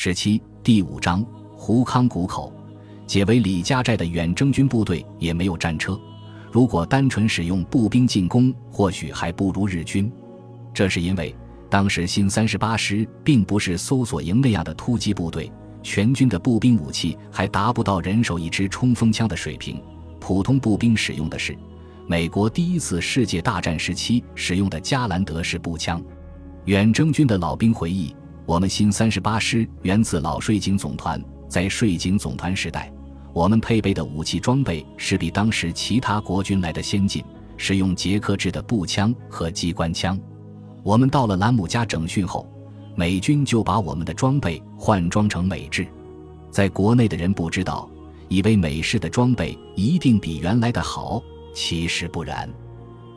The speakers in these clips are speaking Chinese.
十七第五章胡康谷口，解围李家寨的远征军部队也没有战车。如果单纯使用步兵进攻，或许还不如日军。这是因为当时新三十八师并不是搜索营那样的突击部队，全军的步兵武器还达不到人手一支冲锋枪的水平。普通步兵使用的是美国第一次世界大战时期使用的加兰德式步枪。远征军的老兵回忆。我们新三十八师源自老税警总团，在税警总团时代，我们配备的武器装备是比当时其他国军来的先进，使用捷克制的步枪和机关枪。我们到了兰姆加整训后，美军就把我们的装备换装成美制。在国内的人不知道，以为美式的装备一定比原来的好，其实不然，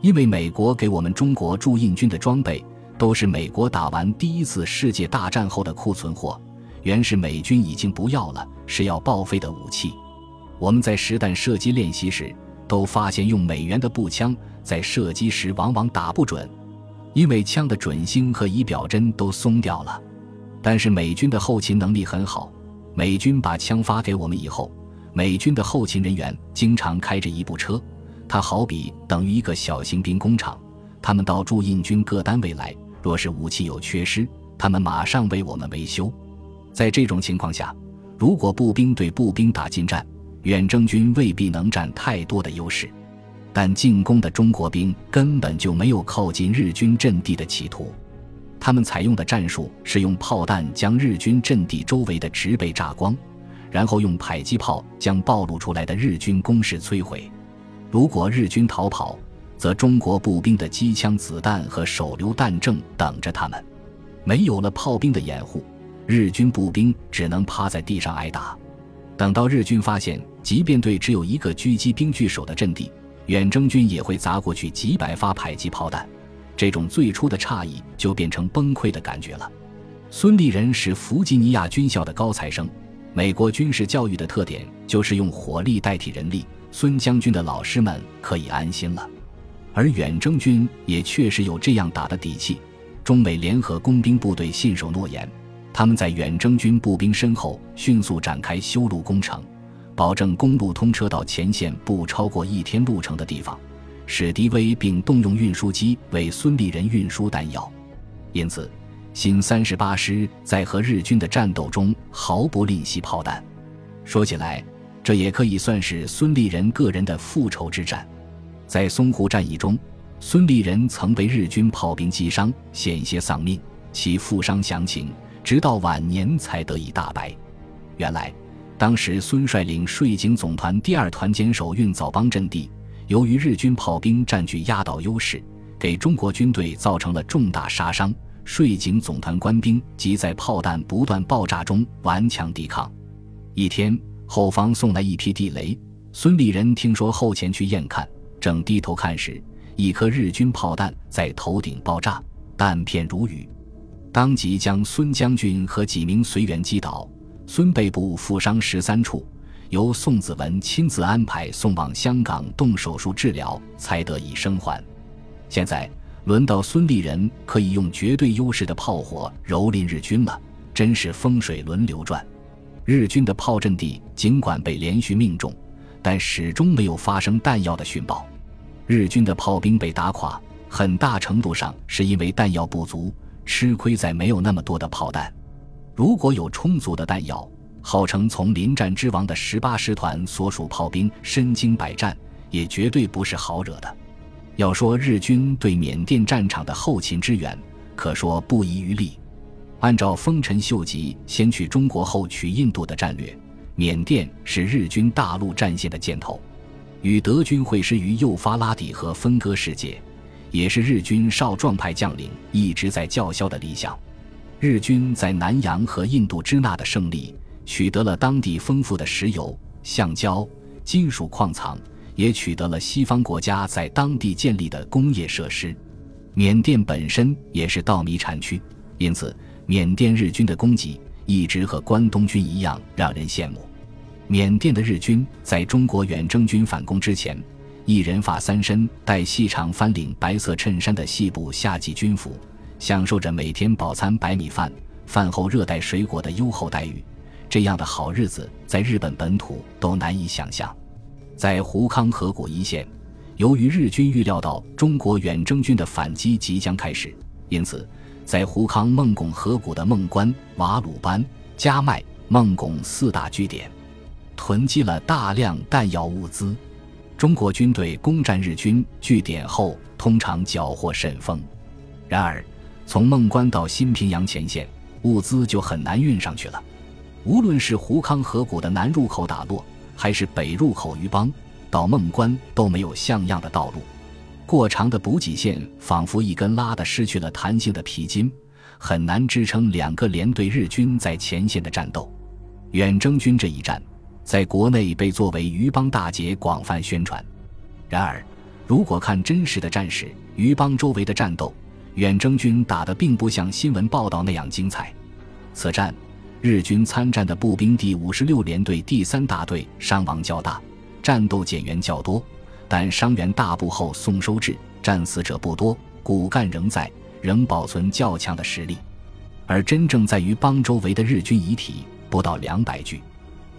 因为美国给我们中国驻印军的装备。都是美国打完第一次世界大战后的库存货，原是美军已经不要了，是要报废的武器。我们在实弹射击练习时，都发现用美元的步枪在射击时往往打不准，因为枪的准星和仪表针都松掉了。但是美军的后勤能力很好，美军把枪发给我们以后，美军的后勤人员经常开着一部车，它好比等于一个小型兵工厂，他们到驻印军各单位来。若是武器有缺失，他们马上为我们维修。在这种情况下，如果步兵对步兵打近战，远征军未必能占太多的优势。但进攻的中国兵根本就没有靠近日军阵地的企图，他们采用的战术是用炮弹将日军阵地周围的植被炸光，然后用迫击炮将暴露出来的日军工事摧毁。如果日军逃跑，则中国步兵的机枪子弹和手榴弹正等着他们，没有了炮兵的掩护，日军步兵只能趴在地上挨打。等到日军发现，即便对只有一个狙击兵据守的阵地，远征军也会砸过去几百发迫击炮弹，这种最初的诧异就变成崩溃的感觉了。孙立人是弗吉尼亚军校的高材生，美国军事教育的特点就是用火力代替人力，孙将军的老师们可以安心了。而远征军也确实有这样打的底气，中美联合工兵部队信守诺言，他们在远征军步兵身后迅速展开修路工程，保证公路通车到前线不超过一天路程的地方，史迪威并动用运输机为孙立人运输弹药，因此新三十八师在和日军的战斗中毫不吝惜炮弹。说起来，这也可以算是孙立人个人的复仇之战。在淞沪战役中，孙立人曾被日军炮兵击伤，险些丧命。其负伤详情，直到晚年才得以大白。原来，当时孙率领税警总团第二团坚守运枣帮阵地，由于日军炮兵占据压倒优势，给中国军队造成了重大杀伤。税警总团官兵即在炮弹不断爆炸中顽强抵抗。一天，后方送来一批地雷，孙立人听说后前去验看。正低头看时，一颗日军炮弹在头顶爆炸，弹片如雨，当即将孙将军和几名随员击倒。孙背部负伤十三处，由宋子文亲自安排送往香港动手术治疗，才得以生还。现在轮到孙立人可以用绝对优势的炮火蹂躏日军了，真是风水轮流转。日军的炮阵地尽管被连续命中，但始终没有发生弹药的讯报。日军的炮兵被打垮，很大程度上是因为弹药不足，吃亏在没有那么多的炮弹。如果有充足的弹药，号称从临战之王的十八师团所属炮兵身经百战，也绝对不是好惹的。要说日军对缅甸战场的后勤支援，可说不遗余力。按照丰臣秀吉先去中国后取印度的战略，缅甸是日军大陆战线的箭头。与德军会师于幼发拉底河分割世界，也是日军少壮派将领一直在叫嚣的理想。日军在南洋和印度支那的胜利，取得了当地丰富的石油、橡胶、金属矿藏，也取得了西方国家在当地建立的工业设施。缅甸本身也是稻米产区，因此缅甸日军的供给一直和关东军一样让人羡慕。缅甸的日军在中国远征军反攻之前，一人发三身、戴细长翻领白色衬衫的细部夏季军服，享受着每天饱餐白米饭、饭后热带水果的优厚待遇，这样的好日子在日本本土都难以想象。在胡康河谷一线，由于日军预料到中国远征军的反击即将开始，因此在胡康孟拱河谷的孟关、瓦鲁班、加麦、孟拱四大据点，囤积了大量弹药物资。中国军队攻占日军据点后，通常缴获甚丰。然而，从孟关到新平阳前线，物资就很难运上去了。无论是胡康河谷的南入口打洛，还是北入口鱼邦，到孟关都没有像样的道路。过长的补给线仿佛一根拉的失去了弹性的皮筋，很难支撑两个连队日军在前线的战斗。远征军这一战，在国内被作为余邦大捷广泛宣传。然而，如果看真实的战史，余邦周围的战斗。远征军打得并不像新闻报道那样精彩。此战，日军参战的步兵第五十六联队第三大队伤亡较大，战斗减员较多，但伤员大部后送收治，战死者不多，骨干仍在，仍保存较强的实力。而真正在于邦周围的日军遗体不到两百具。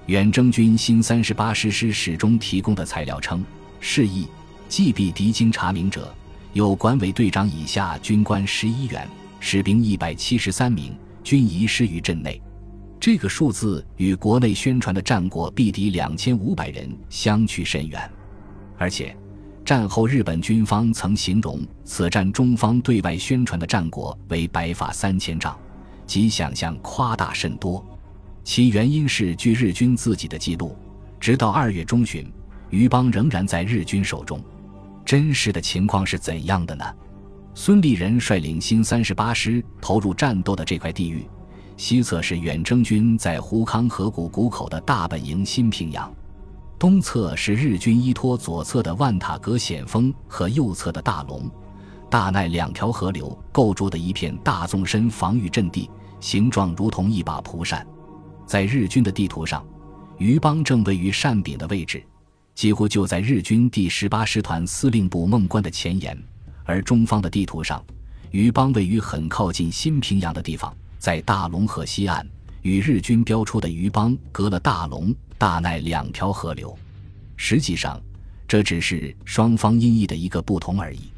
远征军新三十八师师史中提供的材料称，示意既避敌经查明者。有管委队长以下军官十一员，士兵一百七十三名，均遗失于阵内。这个数字与国内宣传的战果必敌两千五百人相去甚远。而且，战后日本军方曾形容此战中方对外宣传的战果为白发三千丈，即想象夸大甚多。其原因是，据日军自己的记录，直到二月中旬，余邦仍然在日军手中。真实的情况是怎样的呢？孙立人率领新三十八师投入战斗的这块地域，西侧是远征军在胡康河谷谷口的大本营新平阳，东侧是日军依托左侧的万塔格险峰和右侧的大龙、大奈两条河流构筑的一片大纵深防御阵地，形状如同一把蒲扇。在日军的地图上，余邦正位于扇柄的位置。几乎就在日军第十八师团司令部孟关的前沿，而中方的地图上，余邦位于很靠近新平阳的地方，在大龙河西岸，与日军标出的余邦隔了大龙、大奈两条河流。实际上，这只是双方音译的一个不同而已。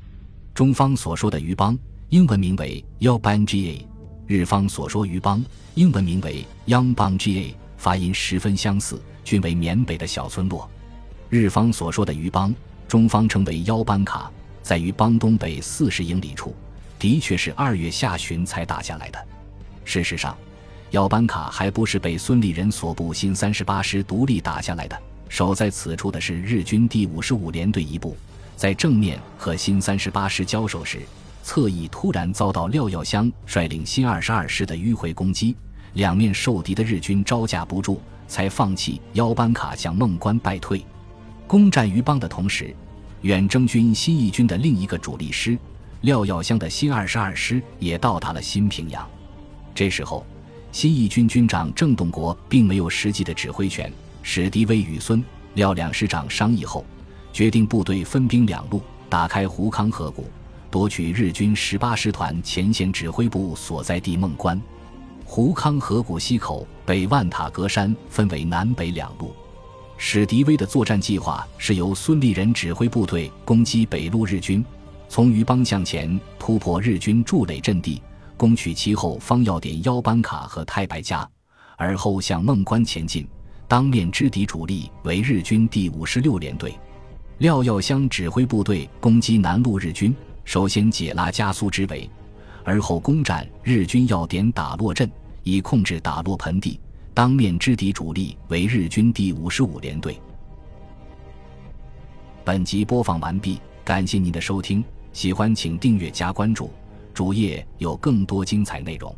中方所说的余邦，英文名为 y 班 Ga；日方所说鱼邦，英文名为 Yang 邦 Ga，发音十分相似，均为缅北的小村落。日方所说的鱼邦，中方称为腰班卡，在于邦东北四十英里处，的确是二月下旬才打下来的。事实上，腰班卡还不是被孙立人所部新三十八师独立打下来的，守在此处的是日军第五十五联队一部，在正面和新三十八师交手时，侧翼突然遭到廖耀湘率领新二十二师的迂回攻击，两面受敌的日军招架不住，才放弃腰班卡向孟关败退。攻占余邦的同时，远征军新一军的另一个主力师廖耀湘的新二十二师也到达了新平阳。这时候，新一军军长郑洞国并没有实际的指挥权。史迪威与孙廖两师长商议后，决定部队分兵两路，打开胡康河谷，夺取日军十八师团前线指挥部所在地孟关。胡康河谷西口被万塔格山分为南北两路。史迪威的作战计划是由孙立人指挥部队攻击北路日军，从余邦向前突破日军筑垒阵地，攻取其后方要点腰班卡和太白家，而后向孟关前进。当面之敌主力为日军第五十六联队，廖耀湘指挥部队攻击南路日军，首先解拉加苏之围，而后攻占日军要点打洛镇，以控制打洛盆地。当面之敌主力为日军第五十五联队。本集播放完毕，感谢您的收听，喜欢请订阅加关注，主页有更多精彩内容。